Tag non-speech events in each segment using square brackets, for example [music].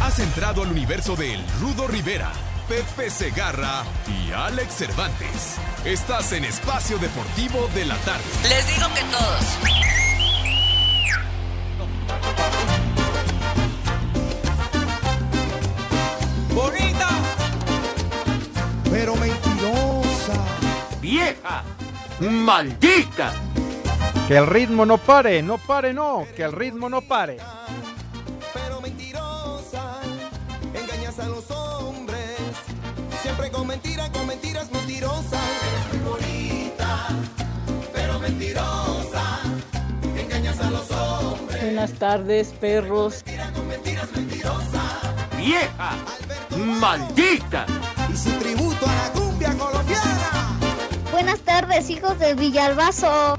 Has entrado al universo de El Rudo Rivera, Pepe Segarra y Alex Cervantes. Estás en Espacio Deportivo de la Tarde. Les digo que todos. ¡Bonita! Pero mentirosa. ¡Vieja! ¡Maldita! Que el ritmo no pare, no pare, no, que el ritmo no pare. Mentiras, con mentiras mentirosas. Eres muy bonita, pero mentirosa. Engañas a los hombres. Buenas tardes, perros. Con mentiras mentirosas. ¡Vieja! ¡Maldita! Y su tributo a la cumbia colombiana. Buenas tardes, hijos de Villalbazo.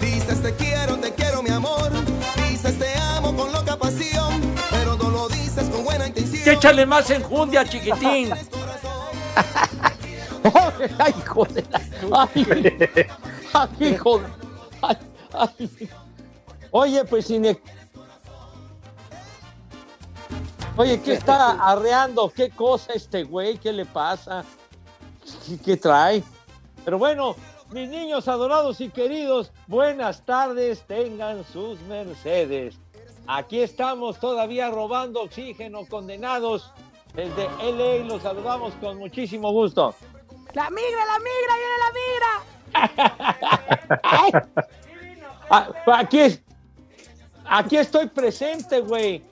Dices te quiero, te quiero mi amor. Dices te con loca pasión. Pero no lo dices con buena intención. ¡Échale más enjundia, chiquitín! [laughs] ¡Ay, hijo de la... ¡Ay, ay, hijo de- ay, ay. Oye, pues sin... Oye, ¿qué está arreando? ¿Qué cosa este güey? ¿Qué le pasa? ¿Qué, qué trae? Pero bueno, mis niños adorados y queridos, buenas tardes, tengan sus mercedes. Aquí estamos todavía robando oxígeno, condenados. Desde LA los saludamos con muchísimo gusto. La migra, la migra, viene la migra. [laughs] Ah, Aquí, aquí estoy presente, güey.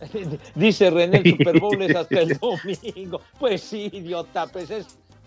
[laughs] Dice René, el Super Bowl es hasta el [laughs] domingo. Pues sí, idiota, pues es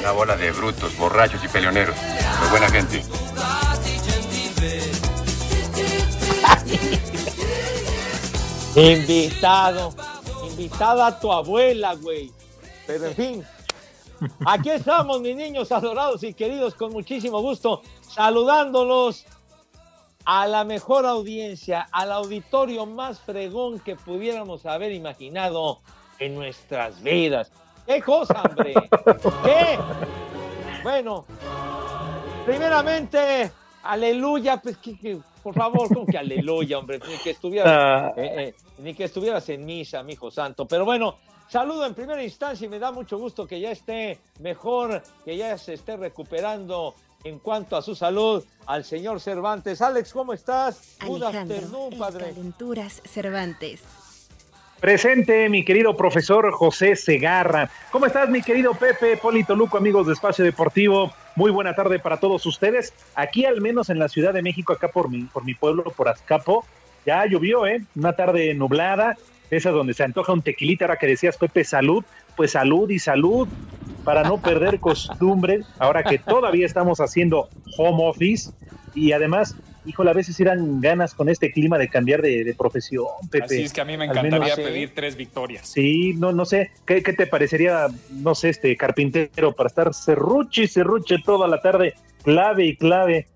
Una bola de brutos, borrachos y peleoneros. Muy buena gente. [laughs] Invitado, invitado a tu abuela, güey. Pero en fin, aquí estamos, mis niños adorados y queridos, con muchísimo gusto, saludándolos a la mejor audiencia, al auditorio más fregón que pudiéramos haber imaginado en nuestras vidas. ¿Qué cosa, hombre? ¿Qué? Bueno, primeramente, aleluya, pues que, que, por favor, como que aleluya, hombre, ni que estuvieras, Ah. eh, eh, ni que estuvieras en misa, mi hijo santo. Pero bueno, saludo en primera instancia y me da mucho gusto que ya esté mejor, que ya se esté recuperando en cuanto a su salud al señor Cervantes. Alex, ¿cómo estás? Good Alejandro, afternoon, el padre. Calenturas Cervantes. Presente, mi querido profesor José Segarra. ¿Cómo estás, mi querido Pepe, Polito Luco, amigos de Espacio Deportivo? Muy buena tarde para todos ustedes. Aquí, al menos en la Ciudad de México, acá por mi, por mi pueblo, por Azcapo, ya llovió, ¿eh? Una tarde nublada, esa donde se antoja un tequilita, ahora que decías, Pepe, salud, pues salud y salud, para no perder costumbre, ahora que todavía estamos haciendo home office y además, híjole, a veces eran ganas con este clima de cambiar de, de profesión, Pepe. Así es que a mí me encantaría menos- pedir tres victorias. Sí, no, no sé, ¿qué, qué te parecería, no sé, este carpintero para estar serruche y serruche toda la tarde clave y clave.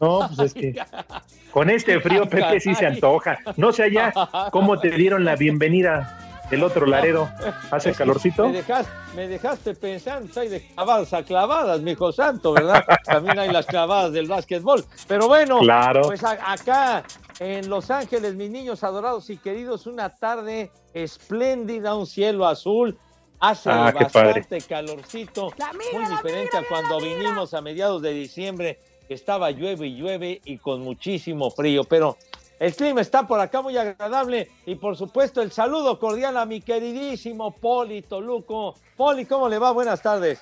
No, pues es que [laughs] con este frío, Pepe, sí se antoja. No sé allá cómo te dieron la bienvenida del otro Laredo. [laughs] ¿Hace calorcito? Me dejaste, me dejaste pensando, hay de clavadas a clavadas, mi hijo santo, ¿verdad? [laughs] También hay las clavadas del básquetbol. Pero bueno, Claro. pues a- acá en Los Ángeles, mis niños adorados y queridos, una tarde espléndida, un cielo azul. Hace Ah, bastante calorcito, muy diferente a cuando vinimos a mediados de diciembre, estaba llueve y llueve y con muchísimo frío, pero el clima está por acá muy agradable y por supuesto el saludo cordial a mi queridísimo Poli Toluco. Poli, ¿cómo le va? Buenas tardes.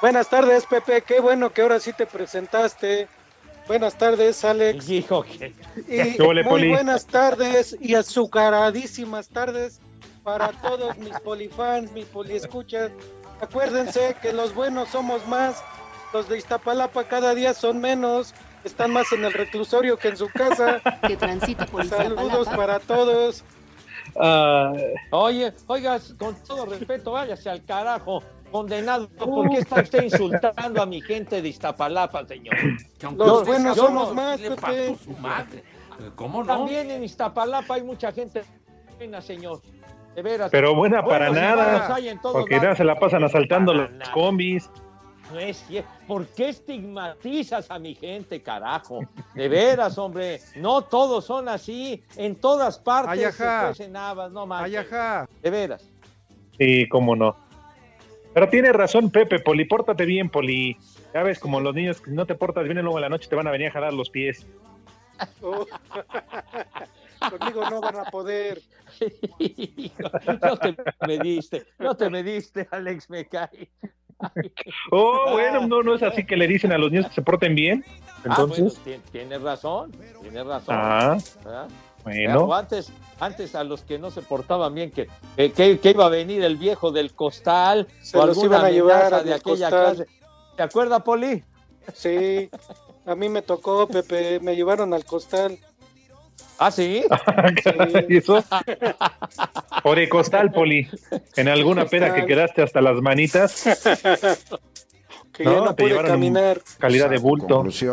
Buenas tardes, Pepe. Qué bueno que ahora sí te presentaste. Buenas tardes, Alex. [laughs] Hijo, que... Y ¿Qué ole, muy Poli? buenas tardes y azucaradísimas tardes para todos mis polifans, mis poliescuchas. Acuérdense que los buenos somos más, los de Iztapalapa cada día son menos, están más en el reclusorio que en su casa. [laughs] Que transita por Saludos para todos. Ah, Oye, oiga, con todo respeto, váyase al carajo, condenado. ¿Por qué está usted insultando a mi gente de Iztapalapa, señor? Los buenos somos no- más, Pepe. su madre. ¿Cómo no? También en Iztapalapa hay mucha gente buena, señor. De veras. pero buena para nada. Porque nada se la pasan asaltando Para los nada. combis. No es cierto. ¿Por qué estigmatizas a mi gente, carajo? De veras, hombre. No todos son así. En todas partes Ay, ajá. se cuecen habas, no ajá. De veras. Sí, cómo no. Pero tiene razón, Pepe, Poli, pórtate bien, Poli. Ya ves, como los niños que no te portas bien, luego en la noche te van a venir a jalar los pies. Oh. [laughs] Conmigo no van a poder. [laughs] no te mediste, no te mediste, Alex, me cae. Oh, bueno, no, no es así que le dicen a los niños que se porten bien. Entonces, Ah, bueno, ti- tienes razón, tienes razón. ah, bueno. Antes, antes a los que no se portaban bien, que, que, que- que iba a venir el viejo del costal Se o los alguna iban a llevar amenaza al de aquella costal. clase. ¿Te acuerdas, Poli? Sí, a mí me tocó, Pepe, me llevaron al costal. ¿Ah, sí? [laughs] ¿Y eso? Por el costal, Poli. En alguna peda que quedaste hasta las manitas. Que ya no un caminar. Calidad de bulto. Pues sí.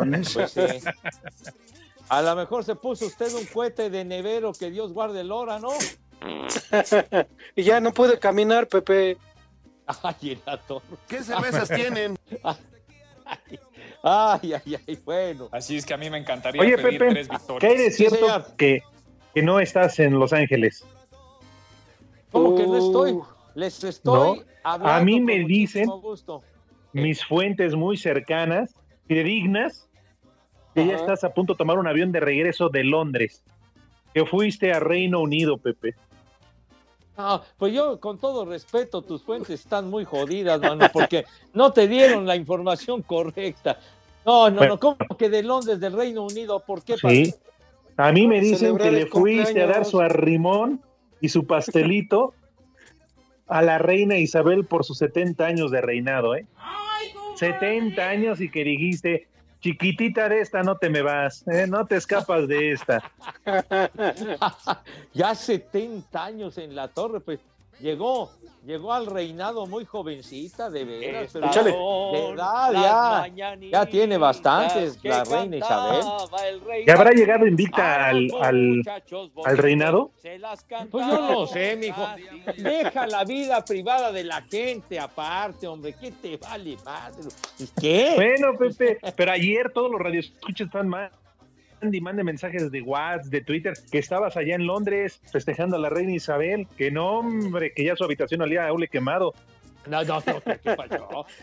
A lo mejor se puso usted un cohete de nevero que Dios guarde el hora, ¿no? [laughs] y ya no pude caminar, Pepe. Ay, el ator. ¿Qué cervezas tienen? Ay, [laughs] ay, ay, bueno. Así es que a mí me encantaría Oye, pedir Pepe, tres victorias. ¿qué hay de cierto que, que no estás en Los Ángeles? ¿Cómo que no estoy? Uh, Les estoy No, hablando. a mí me dicen- gusto. Mis fuentes muy cercanas, fidedignas, que ya estás a punto de tomar un avión de regreso de Londres. Que fuiste a Reino Unido, Pepe. Ah, pues yo, con todo respeto, tus fuentes están muy jodidas, mano, porque no te dieron la información correcta. No, no, no, ¿cómo que de Londres, del Reino Unido? ¿Por qué? Sí. A mí me dicen que le fuiste a dar su arrimón y su pastelito a la reina Isabel por sus 70 años de reinado, ¿eh? 70 años y que dijiste, chiquitita de esta no te me vas, ¿eh? no te escapas de esta. [laughs] ya 70 años en la torre, pues llegó, llegó al reinado muy jovencita, de veras, pero Échale. de edad ya, ya tiene bastantes la reina Isabel. ¿Ya habrá llegado invicta al, al, al reinado? Pues yo no sé, mijo. Deja la vida privada de la gente aparte, hombre. ¿Qué te vale madre? ¿Qué? Bueno, Pepe, pero ayer todos los radioescuchas están mal. Mande y mande mensajes de WhatsApp, de Twitter, que estabas allá en Londres festejando a la reina Isabel, que no, hombre, que ya su habitación olía a hule quemado. No, no, no, ¿qué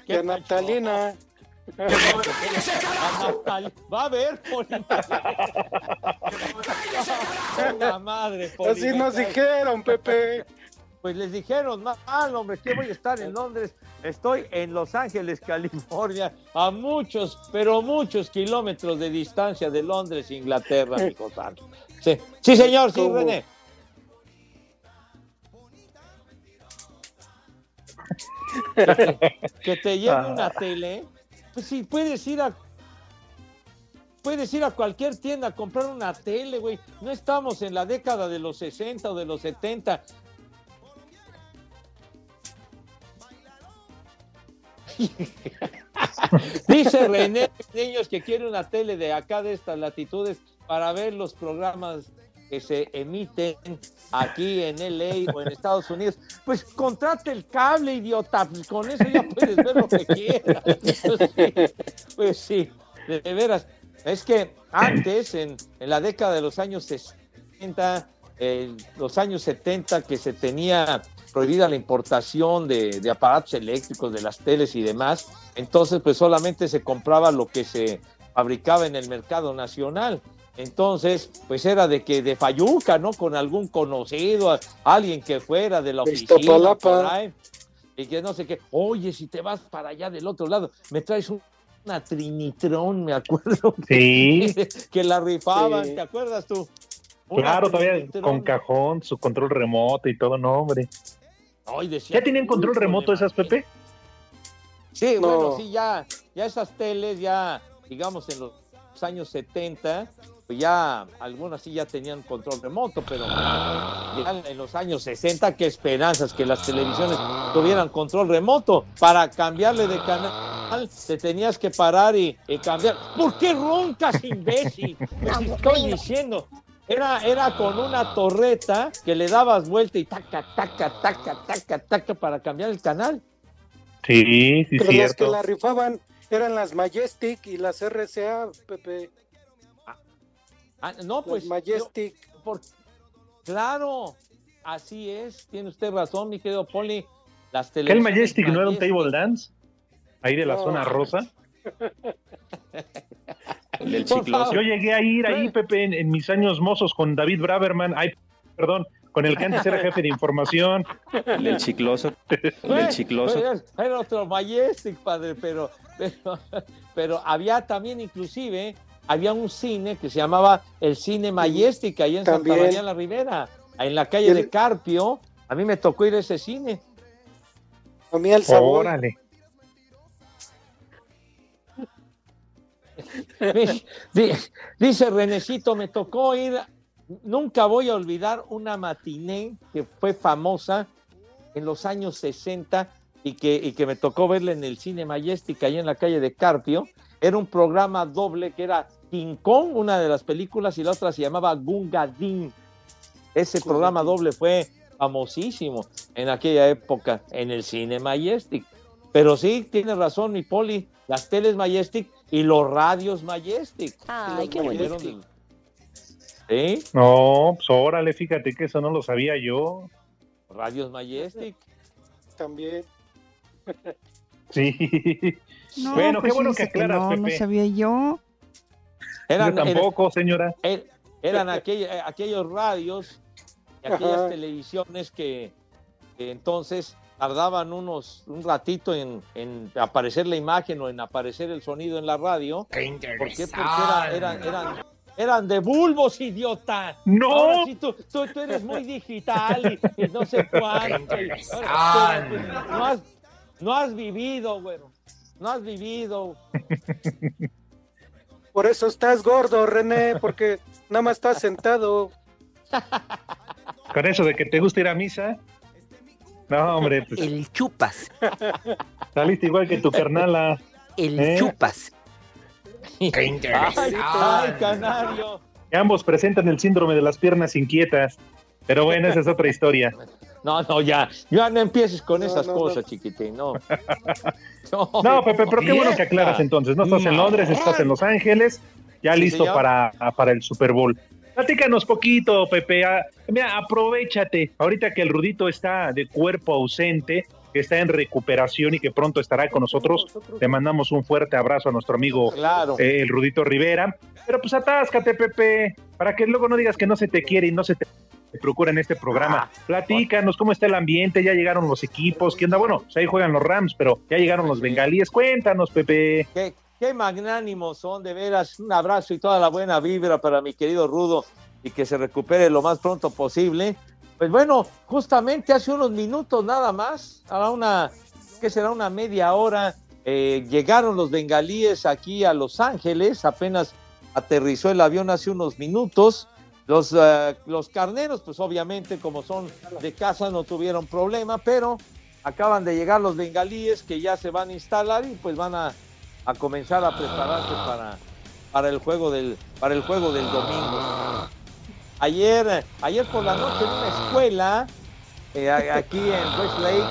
qué. Natalina. [laughs] Va a ver, [laughs] Poli. [laughs] La madre, Poli, Así nos dijeron, Pepe. Pues les dijeron mal, hombre, que voy a estar en Londres. Estoy en Los Ángeles, [laughs] California, a muchos, pero muchos kilómetros de distancia de Londres, Inglaterra, mi santo. Sí, sí, señor, sí. René. Que [laughs] te, que te lleve Ah. una tele. Pues sí, puedes ir a puedes ir a cualquier tienda a comprar una tele, güey. No estamos en la década de los 60 o de los 70. [laughs] Dice René, niños, que quiere una tele de acá de estas latitudes para ver los programas que se emiten aquí en LA o en Estados Unidos. Pues contrate el cable, idiota. Con eso ya puedes ver lo que quieras. [laughs] Pues sí, pues sí, de, de veras. Es que antes, en, en la década de los años 60, eh, los años 70, que se tenía prohibida la importación de, de aparatos eléctricos, de las teles y demás, entonces pues solamente se compraba lo que se fabricaba en el mercado nacional. Entonces, pues era de que de Fayuca, ¿no? Con algún conocido, alguien que fuera de la oficina, Iztapalapa. por ahí, y que no sé qué. Oye, si te vas para allá del otro lado, me traes un- una Trinitrón, me acuerdo. Sí. Que, [laughs] que la rifaban, Sí. ¿te acuerdas tú? Una Claro, todavía Trinitrón. con cajón, su control remoto y todo, no, hombre. Ay, decía, ¿Ya tienen control "Híjole, remoto esas, Pepe? Sí, No. bueno, sí, ya, ya esas teles, ya, digamos, en los años 70, pues ya algunas sí ya tenían control remoto, pero ya en los años 60, qué esperanzas que las televisiones tuvieran control remoto. Para cambiarle de canal, te tenías que parar y, y cambiar. ¿Por qué roncas, imbécil? Te [laughs] estoy diciendo. Era, era con una torreta que le dabas vuelta y taca, taca, taca, taca, taca para cambiar el canal. Sí, sí, Pero las que la rifaban eran las Majestic y las RCA, Pepe. Ah, no, pues. Las Majestic. yo- por- claro, así es. Tiene usted razón, mi querido Poli. Las ¿Que el Majestic no era un table dance? Ahí de la No. zona rosa. [laughs] El del. Yo llegué a ir ahí, Pepe, en, en mis años mozos con David Braverman. Ay, perdón, con el que antes era jefe de información. El del chicloso. El del chicloso. Era, era otro Majestic, padre, pero, pero, pero había también, inclusive, había un cine que se llamaba el Cine Majestic, ahí en También. Santa María la Ribera, en la calle El- de Carpio. A mí me tocó ir a ese cine. A mí el sabor. Órale. Dice Renecito, me tocó ir, nunca voy a olvidar una matiné que fue famosa en los años 60 y que, y que me tocó verla en el cine Majestic, ahí en la calle de Carpio. Era un programa doble que era King Kong, una de las películas, y la otra se llamaba Gunga Din. Ese programa doble fue famosísimo en aquella época en el cine Majestic. Pero sí, tiene razón mi poli, las teles Majestic y los radios Majestic. Ay, qué del- Sí, No, pues órale, fíjate que eso no lo sabía yo. radios Majestic. También. Sí. No, bueno, qué pues bueno que aclaras, no, no Pepe. sabía yo. Eran, yo tampoco, señora. eran, eran aquell- eh, aquellos radios y aquellas Ajá. televisiones que, que entonces tardaban unos un ratito en, en aparecer la imagen o en aparecer el sonido en la radio. ¿Por qué? Porque era- eran, eran, eran de bulbos, idiota. No. Ahora sí, tú, tú, tú eres muy digital y, y no sé cuánto. y- ahora, pero, no, has, no has vivido, güero. No has vivido. Por eso estás gordo, René, porque nada más estás sentado. Con eso de que te gusta ir a misa. No, hombre, pues El chupas, saliste igual que tu carnala. el ¿Eh? chupas. Ay, ay, canario. Que ambos presentan el síndrome de las piernas inquietas. Pero bueno, esa es otra historia. No, no, ya, ya no empieces con No, esas no, cosas, chiquitín, no. [laughs] No, No, Pepe, pero qué bueno que aclaras entonces. No estás en Londres, estás en Los Ángeles, ya Sí, listo para, para el Super Bowl. Platícanos poquito, Pepe. Ah, Mira, aprovechate. Ahorita que el Rudito está de cuerpo ausente, que está en recuperación y que pronto estará con nosotros, le mandamos un fuerte abrazo a nuestro amigo Claro. eh, el Rudito Rivera. Pero pues atáscate, Pepe, para que luego no digas que no se te quiere y no se te procura en este programa. Platícanos cómo está el ambiente, ya llegaron los equipos, ¿qué onda? Bueno, pues ahí juegan los Rams, pero ya llegaron los bengalíes. Cuéntanos, Pepe. Qué, qué magnánimos son, de veras. Un abrazo y toda la buena vibra para mi querido Rudo y que se recupere lo más pronto posible. Pues bueno, justamente hace unos minutos nada más, a una, que será una media hora, eh, llegaron los bengalíes aquí a Los Ángeles, apenas aterrizó el avión hace unos minutos. Los, eh, los carneros, pues obviamente como son de casa no tuvieron problema, pero acaban de llegar los bengalíes que ya se van a instalar y pues van a a comenzar a prepararse para, para el juego del para el juego del domingo. Ayer, ayer por la noche en una escuela eh, aquí en Westlake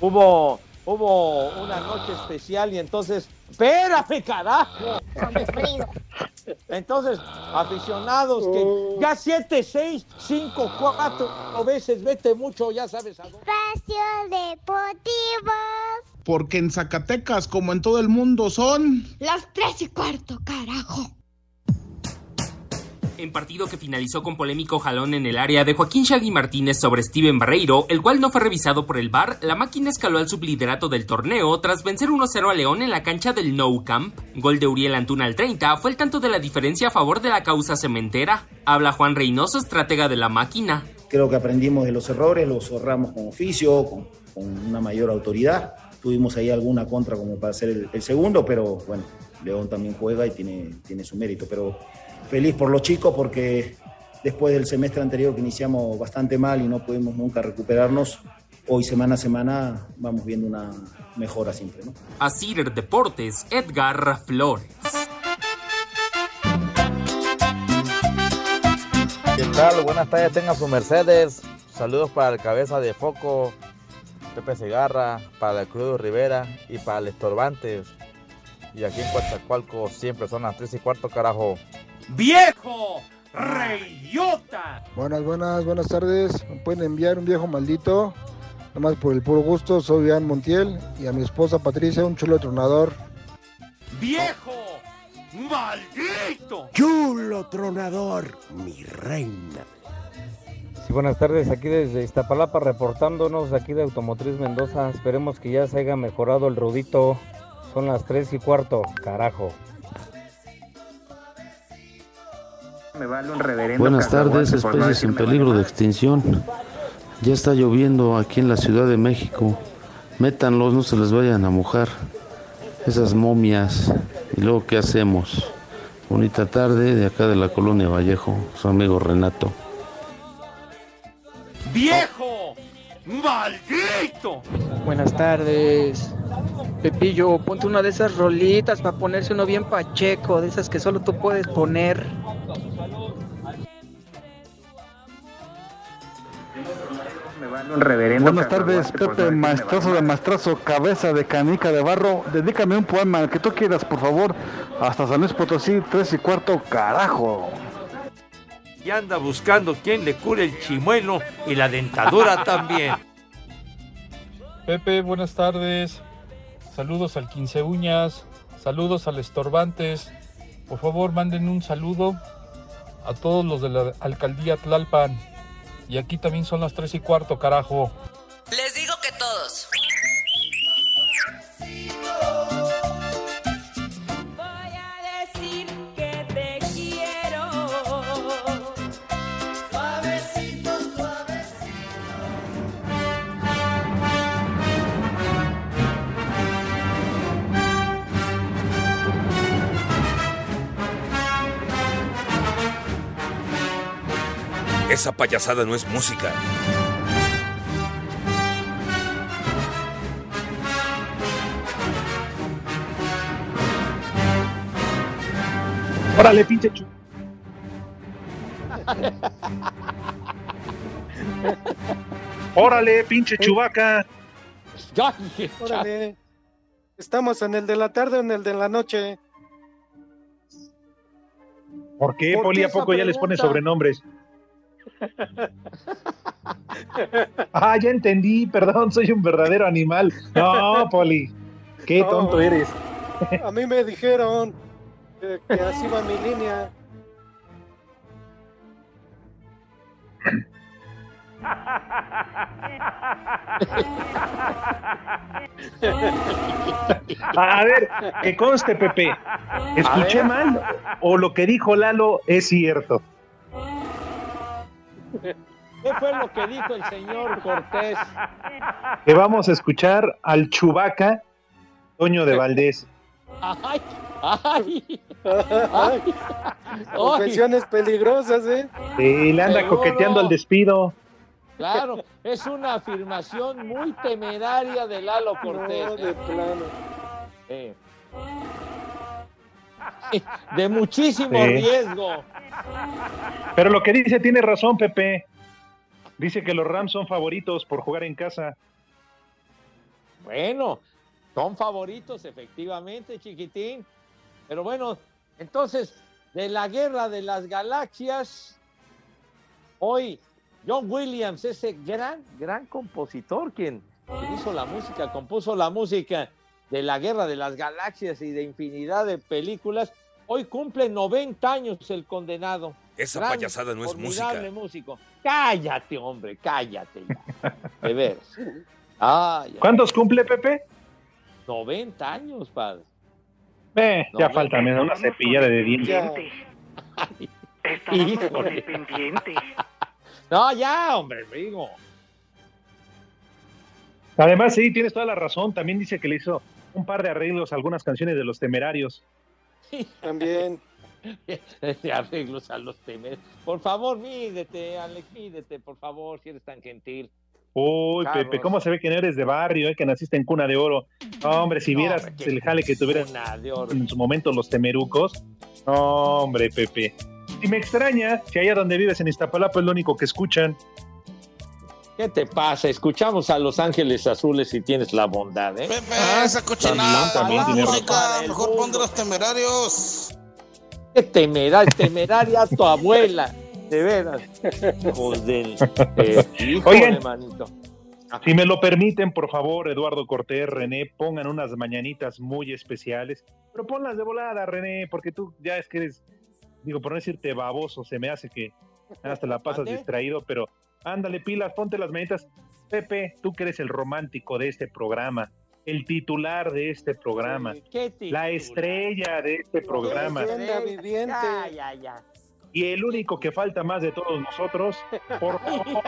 hubo hubo una noche especial y entonces, espérame carajo. Entonces, aficionados que ya 7, 6, 5, 4 veces, vete mucho, ya sabes a dónde. Espacio Deportivo. Porque en Zacatecas, como en todo el mundo, son... Las tres y cuarto, carajo. En partido que finalizó con polémico jalón en el área de Joaquín Shaggy Martínez sobre Steven Barreiro, el cual no fue revisado por el VAR, la máquina escaló al subliderato del torneo tras vencer 1-0 a León en la cancha del Nou Camp. Gol de Uriel Antuna al 30 fue el tanto de la diferencia a favor de la causa cementera. Habla Juan Reynoso, estratega de la máquina. Creo que aprendimos de los errores, los ahorramos con oficio, con, con una mayor autoridad. Tuvimos ahí alguna contra como para hacer el, el segundo, pero bueno, León también juega y tiene, tiene su mérito. Pero feliz por los chicos porque después del semestre anterior que iniciamos bastante mal y no pudimos nunca recuperarnos, hoy semana a semana vamos viendo una mejora siempre. ¿no? Asir Deportes, Edgar Flores. ¿Qué tal? Buenas tardes, tengan su Mercedes. Saludos para el cabeza de foco, Pepe Segarra, para el Crudo Rivera y para el Estorbantes. Y aquí en Coatzacoalco siempre son las 3 y cuarto, carajo. ¡Viejo! ¡Reyota! Buenas, buenas, buenas tardes. Me pueden enviar un viejo maldito. Nada más por el puro gusto. Soy Ian Montiel y a mi esposa Patricia un chulo tronador. ¡Viejo! ¡Maldito! Chulo tronador, mi reina. Sí, buenas tardes, aquí desde Iztapalapa reportándonos aquí de Automotriz Mendoza. Esperemos que ya se haya mejorado el rudito. Son las 3 y cuarto, carajo. Buenas tardes, especies en peligro de extinción. Ya está lloviendo aquí en la Ciudad de México. Métanlos, no se les vayan a mojar. Esas momias. ¿Y luego qué hacemos? Bonita tarde de acá de la colonia Vallejo, su amigo Renato. ¡Viejo! ¡Maldito! Buenas tardes. Pepillo, ponte una de esas rolitas para ponerse uno bien pacheco, de esas que solo tú puedes poner. Buenas tardes, Pepe, maestrazo de maestrazo, cabeza de canica de barro. Dedícame un poema, el que tú quieras, por favor. Hasta San Luis Potosí, tres y cuarto, carajo. Y anda buscando quien le cure el chimuelo y la dentadura [laughs] también. Pepe, buenas tardes. Saludos al Quince Uñas. Saludos al Estorbantes. Por favor, manden un saludo a todos los de la alcaldía Tlalpan. Y aquí también son las tres y cuarto, carajo. Les digo que todos. Esa payasada no es música. Órale, pinche chu. Órale, pinche chubaca. Órale. ¿Estamos en el de la tarde o en el de la noche? ¿Por qué, ¿Por Poli? ¿A poco ya les pone sobrenombres? Ah, ya entendí, perdón, soy un verdadero animal. No, Poli, qué No. tonto eres. A mí me dijeron que, que así va mi línea. A ver, que conste, Pepe. ¿Escuché mal o lo que dijo Lalo es cierto? ¿Qué fue lo que dijo el señor Cortés? Que vamos a escuchar al chubaca Toño de Valdés. ¡Ay! ¡Ay! Ay, [laughs] Confesiones peligrosas, ¿eh? Sí, le anda Seguro. coqueteando al despido. Claro, es una afirmación muy temeraria de Lalo Cortés. No, de ¿eh? plano. Eh, de muchísimo Sí. riesgo. Pero lo que dice tiene razón, Pepe. Dice que los Rams son favoritos por jugar en casa. Bueno, son favoritos, efectivamente, chiquitín. Pero bueno, entonces, de la guerra de las galaxias, hoy John Williams, ese gran, gran compositor, quien, quien hizo la música, compuso la música de la guerra de las galaxias y de infinidad de películas, hoy cumple 90 años el condenado. Esa Gran, payasada no es música. músico. Cállate, hombre, cállate ya. De veras. Ay, ay. ¿Cuántos cumple, Pepe? 90 años, padre. Eh, ya No, falta, me da una cepillada de dientes. Híjole. [laughs] No, ya, hombre, digo. Además, sí, tienes toda la razón. También dice que le hizo un par de arreglos a algunas canciones de los temerarios. [laughs] También. De arreglos a los temes. Por favor, mídete, Alex, mídete, por favor, si eres tan gentil. Uy, Carlos. Pepe, ¿cómo se ve que no eres de barrio, eh, que naciste en cuna de oro? No, hombre, si No, vieras hombre, qué el jale que tuvieras en su momento los temerucos. No, hombre, Pepe. Y me extraña que allá donde vives en Iztapalapa es lo único que escuchan. ¿Qué te pasa? Escuchamos a Los Ángeles Azules si tienes la bondad, ¿eh? Pepe, esa cochinada, también la música, mejor pon de los temerarios. Qué temeraria, temeraria tu abuela. De veras. Hijos del. eh, Oigan. manito. Si me lo permiten, por favor, Eduardo Cortés, René, pongan unas mañanitas muy especiales. Pero ponlas de volada, René, porque tú ya es que eres, digo, por no decirte baboso, se me hace que hasta la pasas distraído, pero ándale pilas, ponte las mañanitas. Pepe, tú que eres el romántico de este programa, el titular de este programa, ¿Qué te- la estrella de este programa viviente. Ya, ya, ya. y el único que falta más de todos nosotros, por [laughs] favor,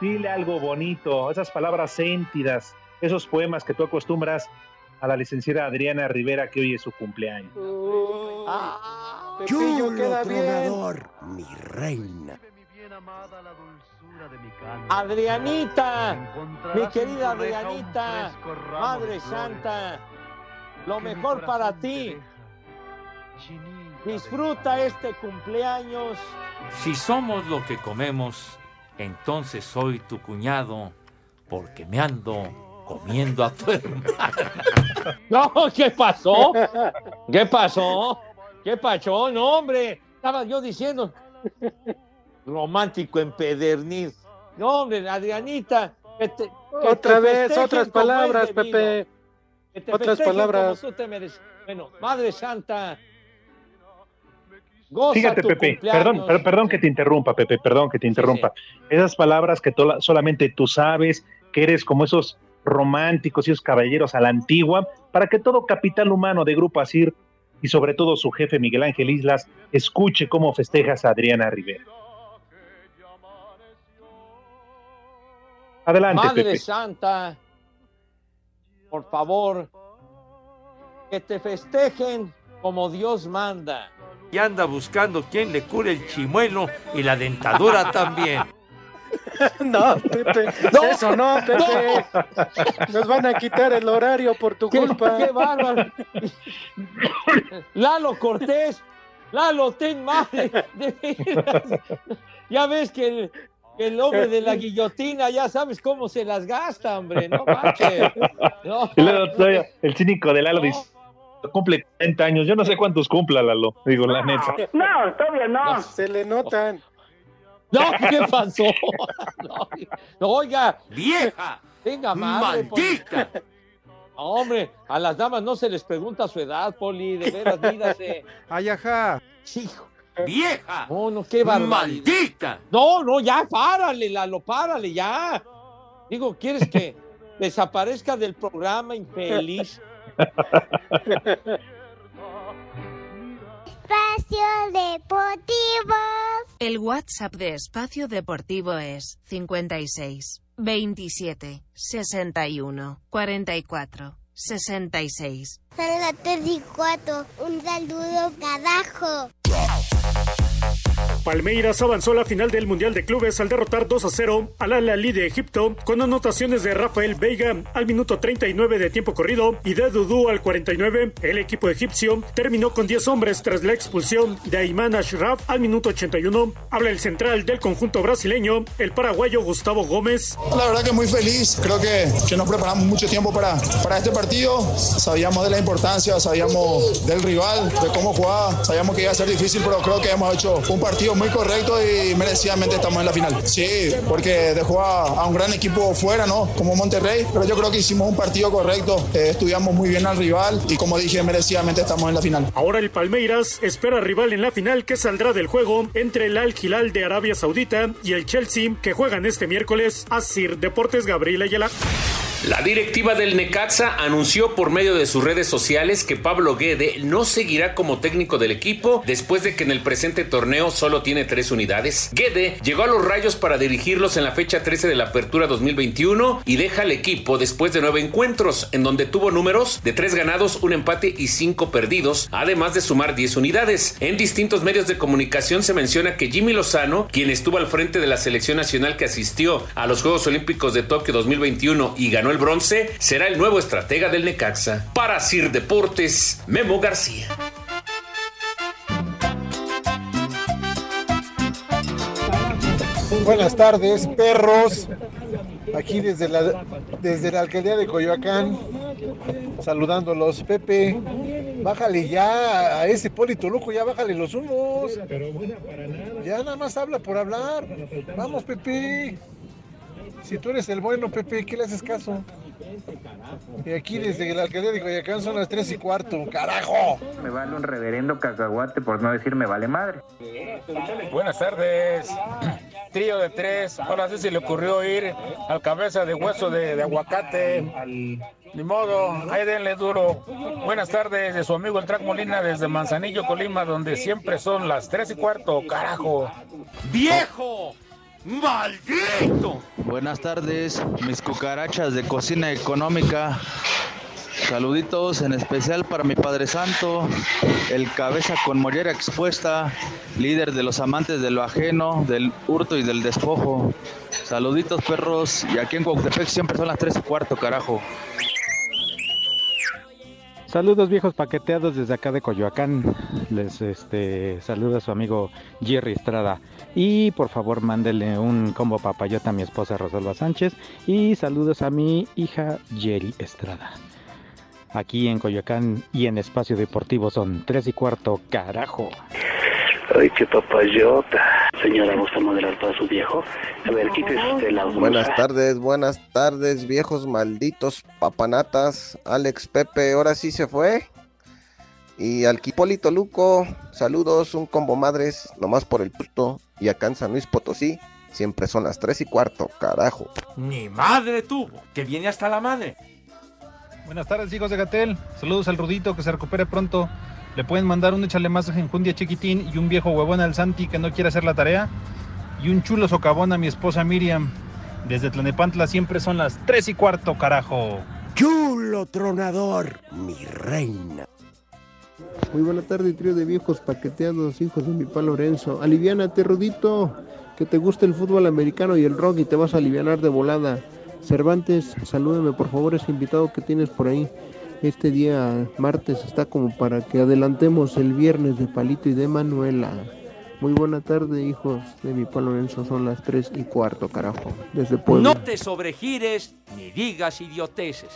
dile algo bonito, esas palabras sentidas, esos poemas que tú acostumbras a la licenciada Adriana Rivera que hoy es su cumpleaños. Uy, Ah, Pepillo Chulo queda bien. Mi. Adrianita, mi querida Adrianita, Madre Santa, lo mejor para ti. Disfruta este cumpleaños. Si somos lo que comemos, entonces soy tu cuñado, porque me ando comiendo a tu hermano. [laughs] No, ¿qué pasó? ¿Qué pasó? ¿Qué pasó? No, hombre, estaba yo diciendo romántico empedernido. No, hombre, Adrianita, que te, que Otra te vez, otras palabras. Pepe. Que te Otras palabras. como tú te mereces. Bueno, Madre Santa, goza Fíjate, tu Pepe, cumpleaños. perdón, per- perdón que te interrumpa, Pepe, perdón que te interrumpa. Esas palabras que tola- solamente tú sabes, que eres como esos románticos y esos caballeros a la antigua, para que todo capital humano de Grupo Asir y sobre todo su jefe Miguel Ángel Islas escuche cómo festejas a Adriana Rivera. Adelante, Madre Pepe. Santa, por favor, que te festejen como Dios manda. Y anda buscando quien le cure el chimuelo y la dentadura [laughs] también. No, Pepe, No, eso no, Pepe. Nos van a quitar el horario por tu ¡Qué, culpa. qué bárbaro! Lalo Cortés, Lalo, ten madre, de veras. Ya ves que el, que el hombre de la guillotina, ya sabes cómo se las gasta, hombre, no manches. [laughs] No. Todavía el cínico de Lalo dice, cumple 40 años, yo no sé cuántos cumpla Lalo, digo la neta. No, todavía no. Se le notan. No, ¿qué pasó? [laughs] No, oiga, ¡Vieja! venga, madre. Poli. ¡Maldita! Hombre, a las damas no se les pregunta su edad, Poli, de veras, mírase. Ay, ajá. Hijo, ¡Vieja! no, no, qué barbaridad. ¡Maldita! No, no, ya, párale, Lalo, párale, ya. Digo, ¿quieres que [laughs] desaparezca del programa, infeliz? Espacio Deportivo. El WhatsApp de Espacio Deportivo es 56 27 61 44 66. Son las 3 y 4. Un saludo, carajo. Palmeiras avanzó a la final del Mundial de Clubes al derrotar 2 a 0 al Al Ahly de Egipto con anotaciones de Rafael Veiga al minuto 39 de tiempo corrido y de Dudu al 49. El equipo egipcio terminó con 10 hombres tras la expulsión de Ayman Ashraf al minuto 81. Habla el central del conjunto brasileño, el paraguayo Gustavo Gómez. La verdad que muy feliz, creo que, que nos preparamos mucho tiempo para, para este partido, sabíamos de la importancia, sabíamos del rival, de cómo jugaba, sabíamos que iba a ser difícil, pero creo que hemos hecho un partido muy correcto y merecidamente estamos en la final. Sí, porque dejó a, a un gran equipo fuera, ¿no? Como Monterrey, pero yo creo que hicimos un partido correcto, eh, estudiamos muy bien al rival y como dije, merecidamente estamos en la final. Ahora el Palmeiras espera rival en la final que saldrá del juego entre el Al Hilal de Arabia Saudita y el Chelsea que juegan este miércoles. Asir Deportes Gabriel Ayala. La directiva del Necaxa anunció por medio de sus redes sociales que Pablo Guede no seguirá como técnico del equipo después de que en el presente torneo solo tiene tres unidades. Guede llegó a los Rayos para dirigirlos en la fecha 13 de la Apertura 2021 y deja al equipo después de nueve encuentros en donde tuvo números de tres ganados, un empate y cinco perdidos, además de sumar 10 unidades. En distintos medios de comunicación se menciona que Jimmy Lozano, quien estuvo al frente de la selección nacional que asistió a los Juegos Olímpicos de Tokio 2021 y ganó el bronce, será el nuevo estratega del Necaxa. Para Sir Deportes, Memo García. Buenas tardes, perros. Aquí desde la, desde la alcaldía de Coyoacán, saludándolos. Pepe, bájale ya a ese Polito Loco, ya bájale los humos. Ya nada más habla por hablar. Vamos, Pepe. Si tú eres el bueno, Pepe, ¿qué le haces caso? Y aquí desde la alcaldía de Coyoacán son las 3 y cuarto, carajo. Me vale un reverendo cacahuate por no decir me vale madre. Buenas tardes. Trío de tres. Ahora sí se le ocurrió ir al cabeza de hueso de, de aguacate. Ni modo, ahí denle duro. Buenas tardes de su amigo el Track Molina desde Manzanillo, Colima, donde siempre son las tres y cuarto, carajo. ¡Viejo! ¡Maldito! Buenas tardes, mis cucarachas de cocina económica. Saluditos en especial para mi Padre Santo, el cabeza con mollera expuesta, líder de los amantes de lo ajeno, del hurto y del despojo. Saluditos perros, y aquí en Cuauhtémoc siempre son las tres y cuarto, carajo. Saludos viejos paqueteados desde acá de Coyoacán. Les este saluda su amigo Jerry Estrada. Y por favor mándele un combo papayota a mi esposa Rosalba Sánchez. Y saludos a mi hija Jerry Estrada. Aquí en Coyoacán y en Espacio Deportivo son tres y cuarto, carajo. Ay, qué papayota. Señora, ¿gusta modelar para su viejo? A ver, quítese usted la blusa. Buenas tardes, buenas tardes, viejos malditos papanatas. Alex Pepe, ahora sí se fue. Y al Kipolito Luco, saludos, un combo madres, nomás por el puto. Y acá en San Luis Potosí, siempre son las tres y cuarto, carajo. Ni madre tuvo, que viene hasta la madre. Buenas tardes, hijos de Gatel. Saludos al Rudito, que se recupere pronto. Le pueden mandar un échale más enjundia chiquitín y un viejo huevón al Santi que no quiere hacer la tarea. Y un chulo socavón a mi esposa Miriam. Desde Tlanepantla siempre son las tres y cuarto, carajo. Chulo tronador, mi reina. Muy buena tarde, trío de viejos paqueteados, hijos de mi pa Lorenzo. Aliviánate, Rudito, que te gusta el fútbol americano y el rock y te vas a alivianar de volada. Cervantes, salúdame por favor ese invitado que tienes por ahí. Este día martes está como para que adelantemos el viernes de Palito y de Manuela. Muy buena tarde, hijos de mi pa Lorenzo. Son las 3 y cuarto, carajo. Desde Puebla. No te sobregires ni digas idioteces.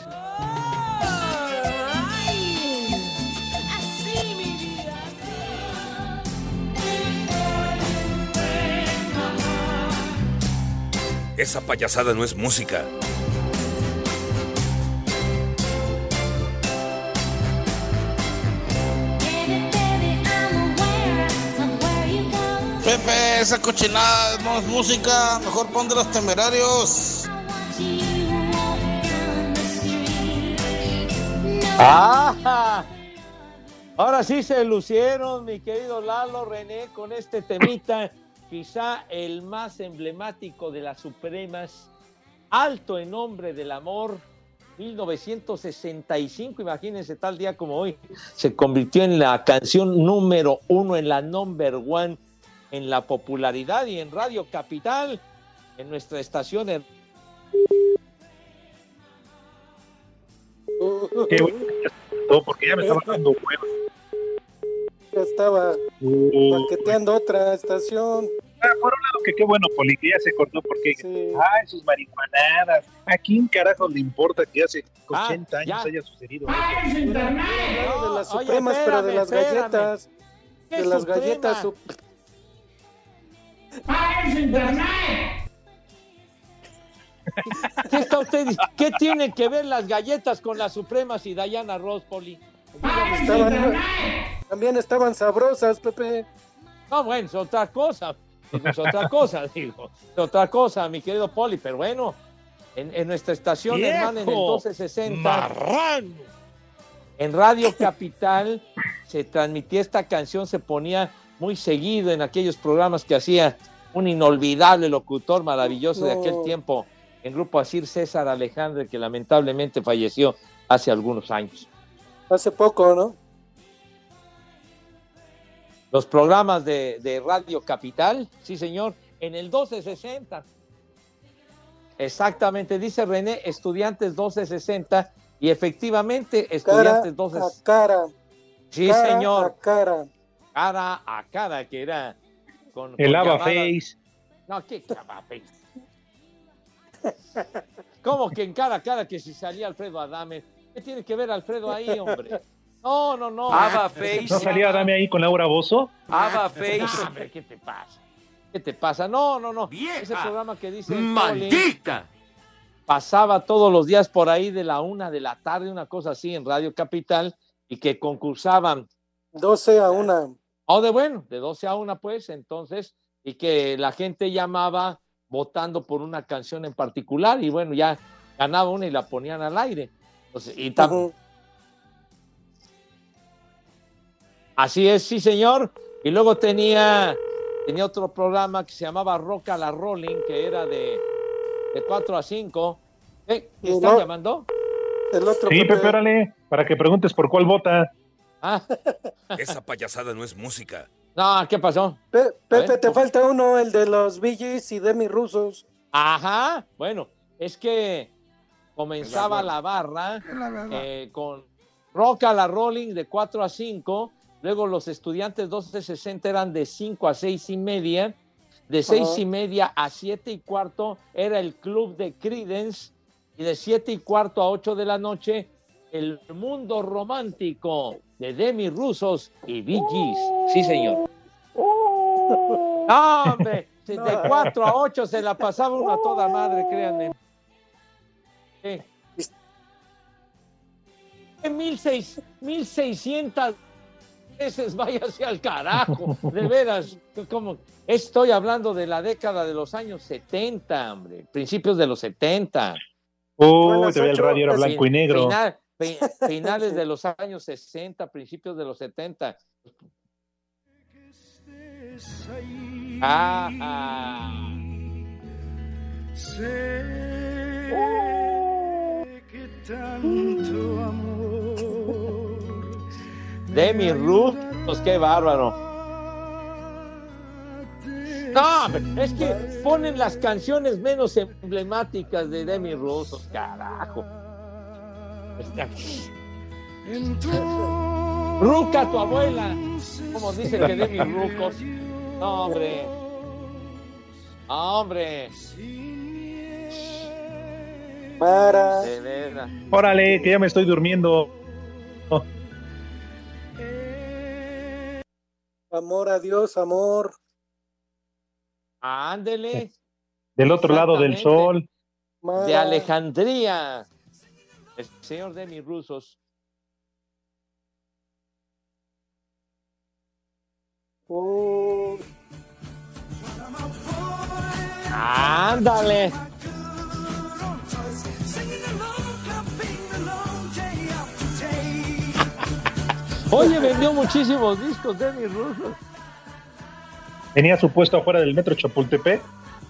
Esa payasada no es música. Pepe, esa cochinada no es música. Mejor pon de los temerarios. ¡Ah! Ahora sí se lucieron, mi querido Lalo René, con este temita, quizá el más emblemático de las Supremas, Alto en Nombre del Amor, 1965, imagínense tal día como hoy, se convirtió en la canción número uno, en la number one en la popularidad y en Radio Capital, en nuestra estación. en- Qué bueno porque ya me estaba dando hueva. Ya estaba Uh, paqueteando otra estación. Ah, por un lado, que qué bueno, Poli, que ya se cortó porque, ay, sus marihuanadas. ¿A quién carajo le importa que hace 80 años haya sucedido eso? de las Oye, supremas, pero de las espérame. galletas. ¿Qué De las suprema? galletas. sup- [laughs] ¿Qué está usted ¿Qué tienen que ver las galletas con las Supremas y Diana Ross, Poli? Estaban, también estaban sabrosas, Pepe. No, bueno, es otra cosa. Es otra cosa, [laughs] digo. Es otra cosa, mi querido Poli. Pero bueno, en, en nuestra estación, ¡Viejo! hermana, en el 1260. ¡Marrano! En Radio Capital se transmitía esta canción, se ponía muy seguido en aquellos programas que hacía un inolvidable locutor maravilloso de aquel tiempo en Grupo Asir César Alejandre, que lamentablemente falleció hace algunos años. Hace poco, ¿no? Los programas de, de Radio Capital, sí señor, en el 1260. Exactamente, dice René, estudiantes 1260 y efectivamente Cara estudiantes a 1260. cara. Sí, cara señor. A cara. cara a cara, que era con, El con Ava Face. No, ¿qué Ava Face? [laughs] ¿Cómo que en cara a cara que si salía Alfredo Adame? ¿Qué tiene que ver Alfredo ahí, hombre? No, no, no. Ava Face. ¿No salía Dame ahí con Laura Bozo? Ava Face. No, hombre, ¿Qué te pasa? ¿Qué te pasa? No, no, no. Ese programa que dice. ¡Maldita! Pasaba todos los días por ahí de la una de la tarde, una cosa así, en Radio Capital, y que concursaban 12 a 1. O de bueno, de 12 a 1, pues, entonces, y que la gente llamaba votando por una canción en particular, y bueno, ya ganaba una y la ponían al aire. Entonces, y tam- Así es, sí, señor. Y luego tenía, tenía otro programa que se llamaba Rock a la Rolling, que era de, de 4 a 5. ¿Eh? ¿Me Y están no- llamando? El otro Sí, Pepe, órale, para que preguntes por cuál vota. Ah, [laughs] Esa payasada no es música. no, ¿qué pasó? Pe- Pepe, ver, te falta uno, el de los Gees y Demi Rusos. Ajá, bueno, es que comenzaba la barra eh, con Rock a la Rolling de 4 a 5, luego los estudiantes 1260 eran de 5 a 6 y media, de 6 Ajá. y media a 7 y cuarto era el club de Credence y de 7 y cuarto a 8 de la noche el mundo romántico de Demi Rusos y Bee Gees. Sí, señor. No, hombre, de 4 a 8 se la pasaba uno a toda madre, créanme. Sí. Mil seis- 1600 veces váyase al carajo, [laughs] de veras. Como, estoy hablando de la década de los años 70, hombre, principios de los 70. Uy, te veía el radio, era blanco y negro. Final- fi- [laughs] finales de los años 60, principios de los 70. Ah, ah. Demi Ruth, pues qué bárbaro. No, es que ponen las canciones menos emblemáticas de Demi Rusos, carajo. Ruca tu abuela, como dice que Demi Rucos. No, hombre. No, hombre. Para. De. Órale, que ya me estoy durmiendo. Amor a Dios, amor. Ándele. Del otro lado del sol. De Alejandría. El señor Demi Rusos. Oh, Ándale. Oye, vendió muchísimos discos Demi Rusos. Tenía su puesto afuera del metro Chapultepec.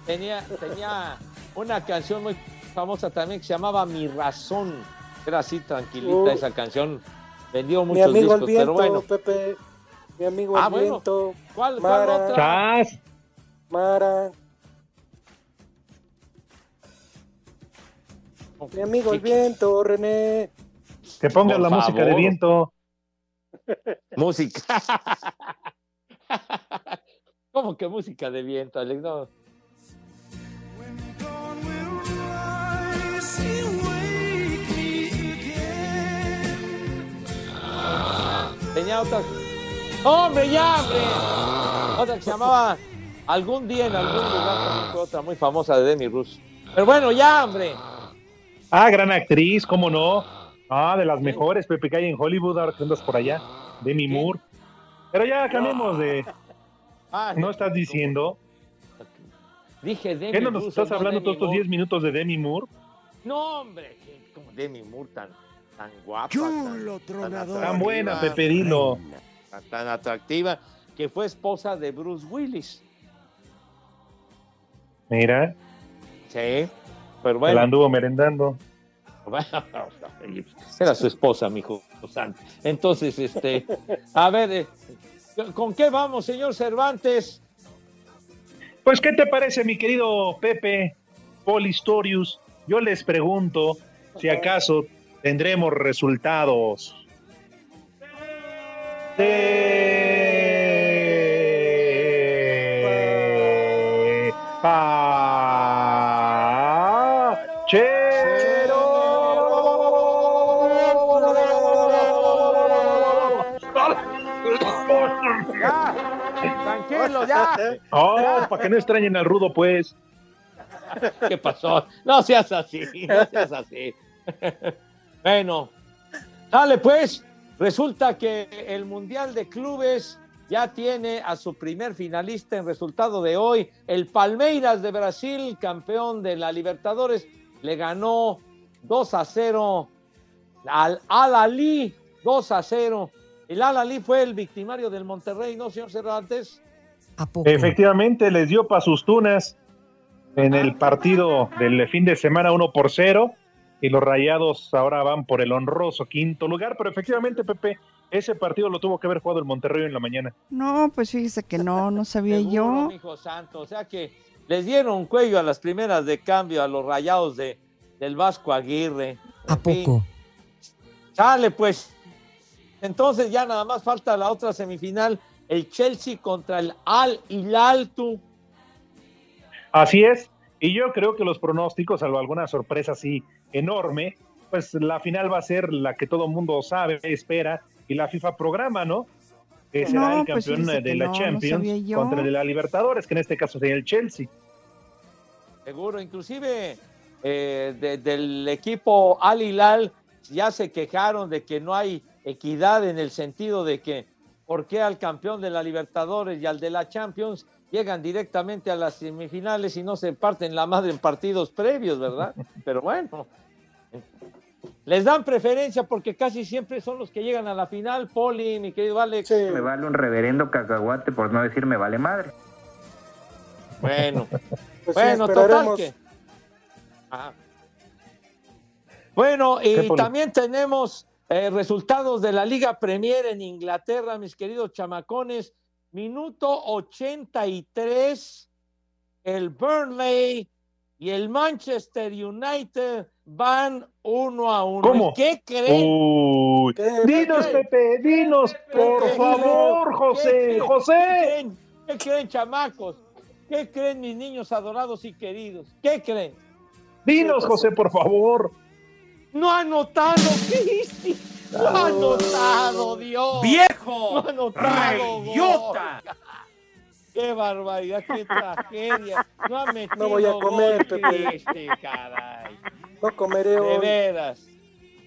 Tenía, tenía una canción muy famosa también que se llamaba Mi Razón. Era así tranquilita esa canción. Vendió mi muchos amigo discos, el viento, pero bueno. Pepe. Mi amigo Ah, el bueno. viento. ¿Cuál, cuál Mara. otra? Chas. Mara. Mi amigo el viento, René. Que pongas Por la música de viento. Música. [laughs] ¿Cómo que música de viento, Alex? No. Tenía otra. ¡Hombre, ya, hombre! Otra que se llamaba Algún día en algún lugar, otra muy famosa de Demi Russo. Pero bueno, ya, hombre. Ah, gran actriz, cómo no. Ah, de las mejores, Pepe, que hay en Hollywood, ahora que andas por allá. Demi Moore. Pero ya cambiemos de. Ah, ¿No estás diciendo? Dije Demi ¿Qué no nos estás hablando todos estos Moore. 10 minutos de Demi Moore? No, hombre, como Demi Moore tan, tan guapa. tan, tronador. atractiva, Tan buena, Pepe, dilo. Tan, tan atractiva, que fue esposa de Bruce Willis. Mira, Sí, pero se bueno. la anduvo merendando. Era su esposa, mi hijo santo. Entonces, este, a ver, eh, ¿con qué vamos, señor Cervantes? Pues, ¿qué te parece, mi querido Pepe Polistorius? Yo les pregunto si acaso tendremos resultados Tranquilo, ya. [laughs] Oh, para que no extrañen al rudo, pues. ¿Qué pasó? No seas así, no seas así. Bueno, dale pues. Resulta que el Mundial de Clubes ya tiene a su primer finalista en resultado de hoy. El Palmeiras de Brasil, campeón de la Libertadores, le ganó 2 a 0 al Al-Ali, 2 a 0. El Al-Ali fue el victimario del Monterrey, ¿no, señor Cervantes? Efectivamente, les dio pa' sus tunas en el partido del fin de semana 1 por 0 y los rayados ahora van por el honroso quinto lugar, pero efectivamente, Pepe, ese partido lo tuvo que haber jugado el Monterrey en la mañana. No, pues fíjese que no, no sabía Seguro, yo. mijo santo. O sea que les dieron cuello a las primeras de cambio a los rayados de, del Vasco Aguirre. ¿A poco? Sale, pues. Entonces ya nada más falta la otra semifinal, el Chelsea contra el Al Hilal. Así es, y yo creo que los pronósticos, salvo alguna sorpresa así enorme, pues la final va a ser la que todo mundo sabe, espera, y la FIFA programa, ¿no? Que será el pues campeón fíjese de la no, Champions contra el de la Libertadores, que en este caso sería el Chelsea. Seguro, inclusive eh, de- del equipo Al Hilal ya se quejaron de que no hay equidad en el sentido de que por qué al campeón de la Libertadores y al de la Champions llegan directamente a las semifinales y no se parten la madre en partidos previos, ¿verdad? [laughs] Pero bueno, les dan preferencia porque casi siempre son los que llegan a la final, Poli, mi querido Alex. Me vale un reverendo cacahuate por no decir me vale madre. Bueno, [laughs] Pues sí, bueno, total esperaremos. que. Ajá. Bueno, ¿Qué, y también tenemos eh, resultados de la Liga Premier en Inglaterra, mis queridos chamacones. Minuto 83, el Burnley y el Manchester United van uno a uno. ¿Cómo? ¿Qué creen? Uy, dinos. Pepe, dinos, por ¿Qué favor? José. José. ¿Qué creen? ¿Qué creen, chamacos? ¿Qué creen, mis niños adorados y queridos? ¿Qué creen? Dinos, José, por favor. No ha notado, ¿qué [laughs] hice? No ha notado, Dios. ¡Viejo! No ha notado, ¡Reyota! gol. Qué barbaridad, qué [laughs] tragedia. No ha metido No voy a comer, gol, Pepe. Cristi, caray. No comeré De hoy. veras.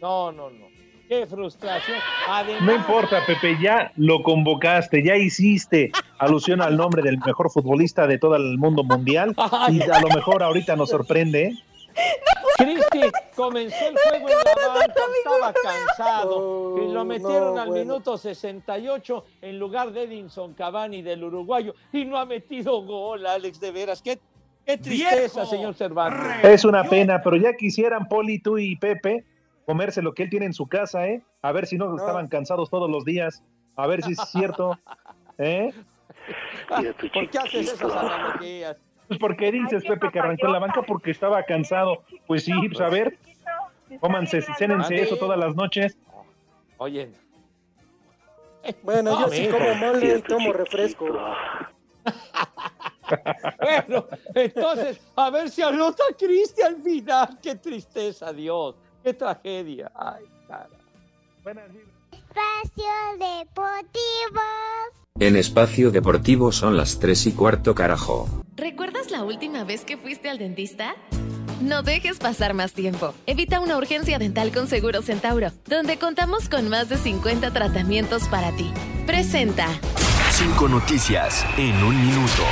No, no, no. Qué frustración. Además, No importa, Pepe, ya lo convocaste, ya hiciste alusión al nombre del mejor futbolista de todo el mundo mundial [laughs] y a lo mejor ahorita nos sorprende. Cristi comenzó el juego en la banca, estaba cansado y lo metieron no, al bueno. minuto 68 en lugar de Edinson Cavani del uruguayo y no ha metido gol, Alex, de veras. Qué, qué tristeza, ¡Viejo! señor Cervantes. Es una pena, pero ya quisieran Poli, tú y Pepe comerse lo que él tiene en su casa, ¿eh? A ver si no, estaban cansados todos los días, a ver si es cierto. [laughs] ¿Eh? ¿Por qué haces esas analogías? Pues porque dices, Pepe, que arrancó en la banca porque estaba cansado. Pues sí, pues a ver, cómanse, cénense eso todas las noches. Oye. Bueno, yo sí mijo. como mole y tomo refresco. [laughs] Bueno, entonces, a ver si anota Cristi al final. Qué tristeza, Dios. Qué tragedia. Ay, cara. Espacio Deportivo. En espacio deportivo son las 3 y cuarto carajo. ¿Recuerdas la última vez que fuiste al dentista? No dejes pasar más tiempo. Evita una urgencia dental con Seguro Centauro, donde contamos con más de 50 tratamientos para ti. Presenta. Cinco noticias en un minuto.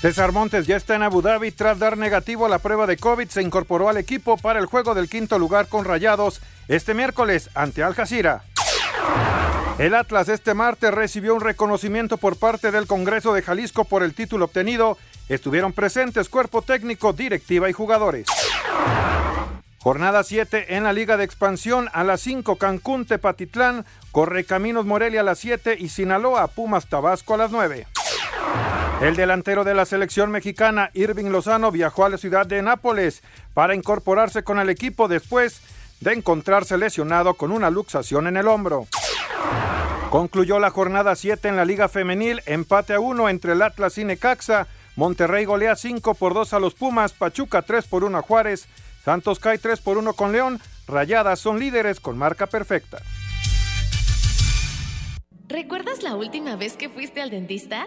César Montes ya está en Abu Dhabi tras dar negativo a la prueba de COVID. Se incorporó al equipo para el juego del quinto lugar con Rayados este miércoles ante Al Jazeera. El Atlas este martes recibió un reconocimiento por parte del Congreso de Jalisco por el título obtenido. Estuvieron presentes cuerpo técnico, directiva y jugadores. Jornada 7 en la Liga de Expansión a las 5 Cancún, Tepatitlán, Correcaminos Morelia a las 7 y Sinaloa, Pumas Tabasco a las 9. El delantero de la selección mexicana, Irving Lozano, viajó a la ciudad de Nápoles para incorporarse con el equipo después de encontrarse lesionado con una luxación en el hombro. Concluyó la jornada 7 en la Liga Femenil, empate a 1 entre el Atlas y Necaxa, Monterrey golea 5 por 2 a los Pumas, Pachuca 3 por 1 a Juárez, Santos cae 3 por 1 con León, Rayadas son líderes con marca perfecta. ¿Recuerdas la última vez que fuiste al dentista?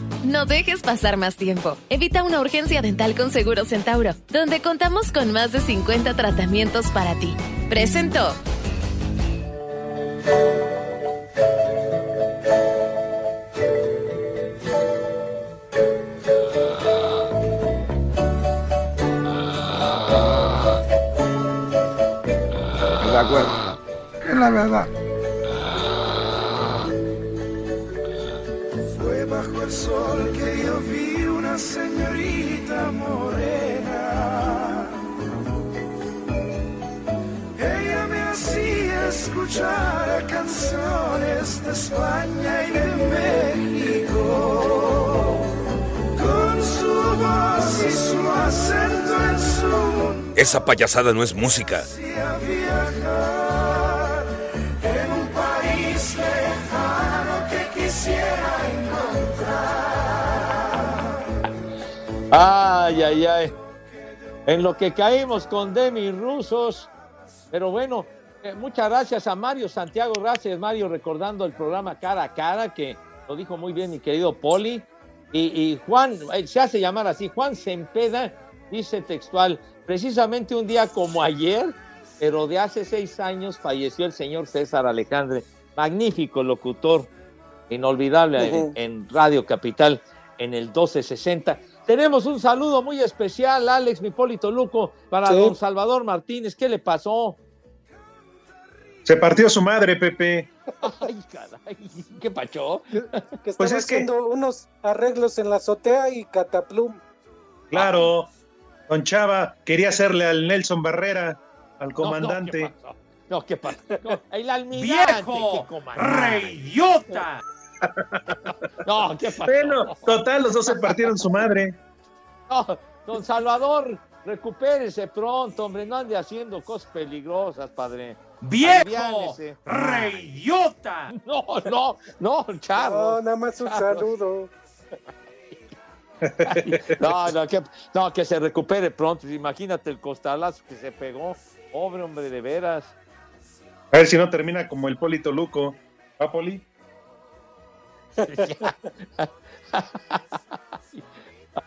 No dejes pasar más tiempo. Evita una urgencia dental con Seguro Centauro, donde contamos con más de 50 tratamientos para ti. Presentó. De acuerdo. Es la verdad. Sol que yo vi una señorita morena. Ella me hacía escuchar canciones de España y de México. Con su voz y su acento en su Esa payasada no es música. Ay, ay, ay. En lo que caímos con Demi Rusos. Pero bueno, eh, muchas gracias a Mario Santiago. Gracias, Mario, recordando el programa Cara a Cara, que lo dijo muy bien mi querido Poli. Y, y Juan, eh, se hace llamar así, Juan Sempeda, dice textual, precisamente un día como ayer, pero de hace seis años, falleció el señor César Alejandre, magnífico locutor, inolvidable en- en Radio Capital en el 1260. Tenemos un saludo muy especial, Alex Mipólito Luco, para Sí. don Salvador Martínez. ¿Qué le pasó? Se partió su madre, Pepe. [laughs] Ay, caray, ¿qué pachó? Que estaba Pues es que- haciendo unos arreglos en la azotea y cataplum. Claro, Don Chava quería hacerle al Nelson Barrera, al comandante. No, ¿qué pasó? No, el almirante. ¡Viejo! qué. ¡Reidiota! [laughs] No, ¿qué pasó? Bueno, total, los dos se partieron su madre. No, don Salvador, recupérese pronto, hombre. No ande haciendo cosas peligrosas, padre. ¡Viejo! ¡Reidiota! [laughs] No, no, no, Charro. No, nada más un Charro. saludo. [laughs] No, no, que, no, que se recupere pronto. Imagínate el costalazo que se pegó. Pobre hombre, de veras. A ver si no termina como el Polito Luco. ¿Va, Poli?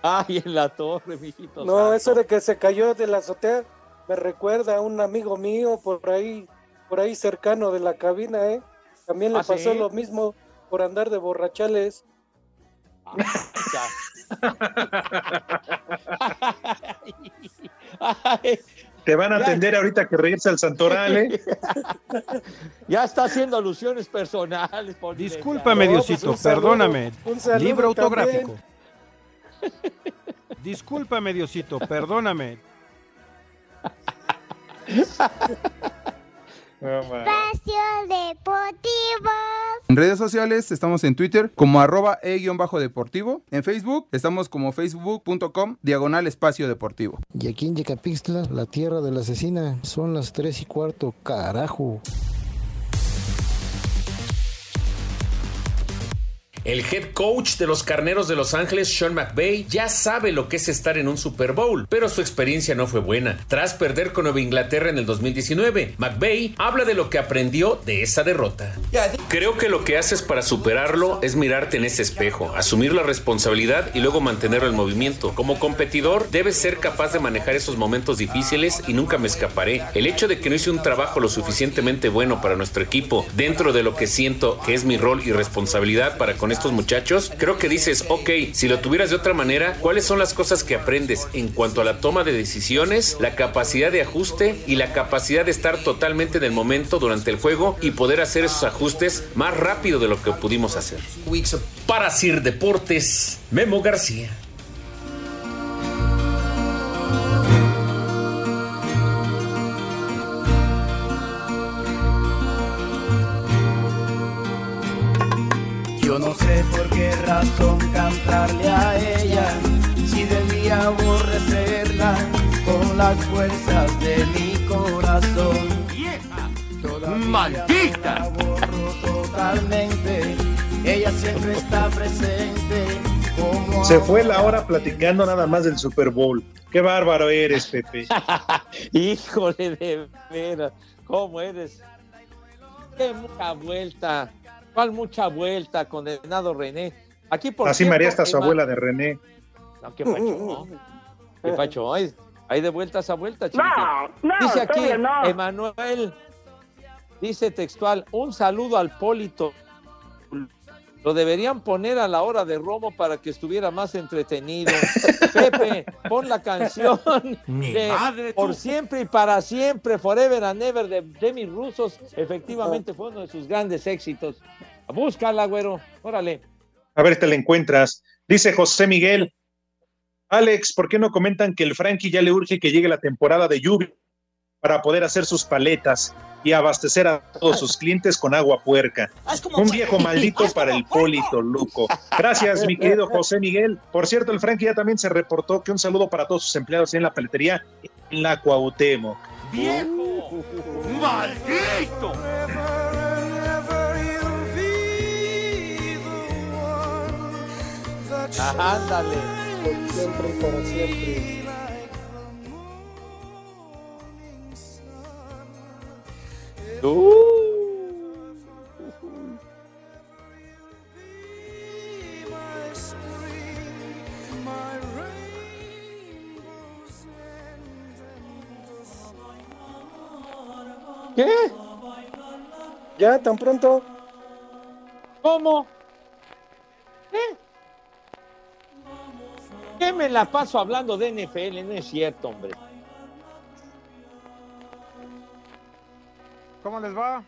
Ay, en la torre, mijito. No, santo. eso de que se cayó de la azotea me recuerda a un amigo mío por ahí, por ahí cercano de la cabina, ¿eh? También le ¿Ah, pasó sí? lo mismo por andar de borrachales. [laughs] [laughs] Te van a atender ahorita que regresa al Santoral, ¿eh? [laughs] Ya está haciendo alusiones personales. por Discúlpame, No, pues, Diosito, perdóname. un saludo Libro también. autográfico. [laughs] Discúlpame, Diosito, perdóname. [laughs] Espacio Deportivo. En redes sociales estamos en Twitter como arroba e-deportivo. En Facebook estamos como facebook.com diagonal espacio deportivo. Y aquí en Yecapixtla, la tierra de la asesina, son las tres y cuarto, carajo. El head coach de los Carneros de Los Ángeles, Sean McVay, ya sabe lo que es estar en un Super Bowl, pero su experiencia no fue buena. Tras perder con Nueva Inglaterra en el 2019, McVay habla de lo que aprendió de esa derrota. Creo que lo que haces para superarlo es mirarte en ese espejo, asumir la responsabilidad y luego mantenerlo en movimiento. Como competidor, debes ser capaz de manejar esos momentos difíciles y nunca me escaparé. El hecho de que no hice un trabajo lo suficientemente bueno para nuestro equipo, dentro de lo que siento que es mi rol y responsabilidad para con estos muchachos, creo que dices, ok, si lo tuvieras de otra manera, ¿cuáles son las cosas que aprendes en cuanto a la toma de decisiones, la capacidad de ajuste y la capacidad de estar totalmente en el momento durante el juego y poder hacer esos ajustes más rápido de lo que pudimos hacer? Para Sir Deportes, Memo García. Yo no sé por qué razón cantarle a ella, si debía aborrecerla con las fuerzas de mi corazón. ¡Maldita! La borro totalmente, ella siempre está presente. Como Se fue la hora platicando nada más del Super Bowl. Qué bárbaro eres, Pepe. [laughs] Híjole, de veras, ¿cómo eres? Qué mucha vuelta, cuál mucha vuelta, condenado René. Aquí por Así María está su abuela de René. No, qué pacho, qué pacho, hay, hay de vueltas a vueltas, chiquitín. no, Dice aquí no. Emanuel, dice textual, un saludo al Polito. Lo deberían poner a la hora de Romo para que estuviera más entretenido. [laughs] Pepe, pon la canción de madre, tú. Por siempre y para siempre, Forever and Ever de Demi Rusos. Efectivamente fue uno de sus grandes éxitos. Búscala, güero. Órale. A ver, te la encuentras. Dice José Miguel. Alex, ¿por qué no comentan que el Frankie ya le urge que llegue la temporada de lluvia para poder hacer sus paletas y abastecer a todos sus clientes con agua puerca? Un viejo maldito para el Polito Luco. Gracias, mi querido José Miguel. Por cierto, el Frankie ya también se reportó que un saludo para todos sus empleados en la paletería en la Cuauhtémoc. ¡Viejo! ¡Maldito! Ándale. Por siempre y para siempre. ¿Qué? ¿Ya tan pronto? ¿Cómo? ¿Qué? ¿Qué me la paso hablando de NFL? No es cierto, hombre. ¿Cómo les va?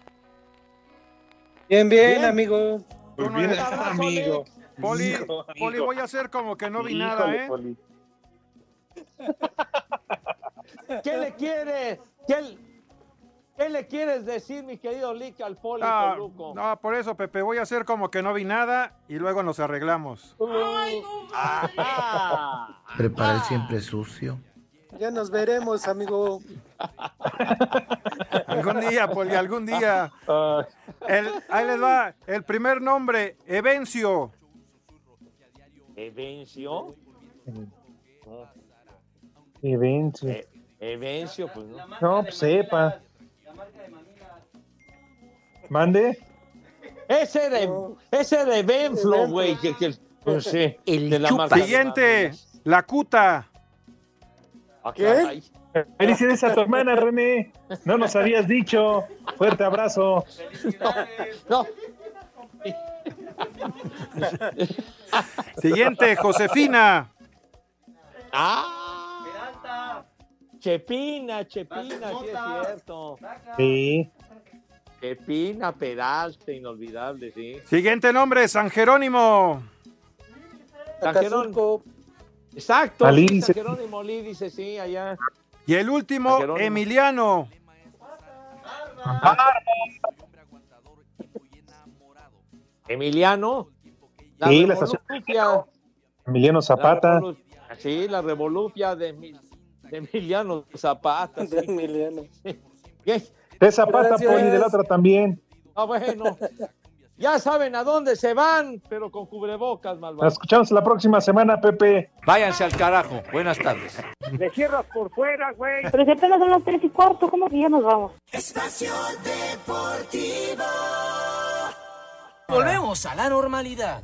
Bien, bien, Bien. amigo. ¿Cómo bien, [laughs] amigo. Poli, Hijo, Poli, amigo. voy a hacer como que no vi Híjole, nada, ¿eh? Poli. [laughs] ¿Qué le quieres? ¿Qué, qué le quieres decir, mi querido Lick, al Poli Ah, Toluco? no, por eso, Pepe, voy a hacer como que no vi nada y luego nos arreglamos. Ah, Prepara el siempre sucio. Ya nos veremos, amigo. Algún día, Poli, algún día. El- ahí les va. El primer nombre, Evencio. ¿Evencio? Evencio. Eh, Evencio, pues no. No, pues sepa. ¿Mande? Ese de, ese de Benflo, güey. Que, que- pues sí, de la marca. Siguiente, La Cuta. Ah, ¿Qué? Felicidades a tu hermana, René. No nos habías dicho. Fuerte abrazo. No. Siguiente, Josefina. Ah. Chepina, Chepina, sí es cierto. Sí. Chepina, Peralta, inolvidable, sí. Siguiente nombre, San Jerónimo. San Jerónimo. Exacto, Alí sí, dice- San Jerónimo Lee dice sí, allá. Y el último. Emiliano. Emiliano. La Sí, la. Emiliano Zapata. La Sí, la revolupia de, de Emiliano Zapata. [laughs] De sí. Emiliano. ¿Qué? De Zapata. Poli, de la otra también. Ah, bueno. Ya saben a dónde se van, pero con cubrebocas, Nos malvado. escuchamos la próxima semana, Pepe. Váyanse al carajo. Buenas tardes. Le cierras por fuera, güey. Pero si apenas son las tres y cuarto, ¿cómo que ya nos vamos? Espacio Deportivo. Volvemos a la normalidad.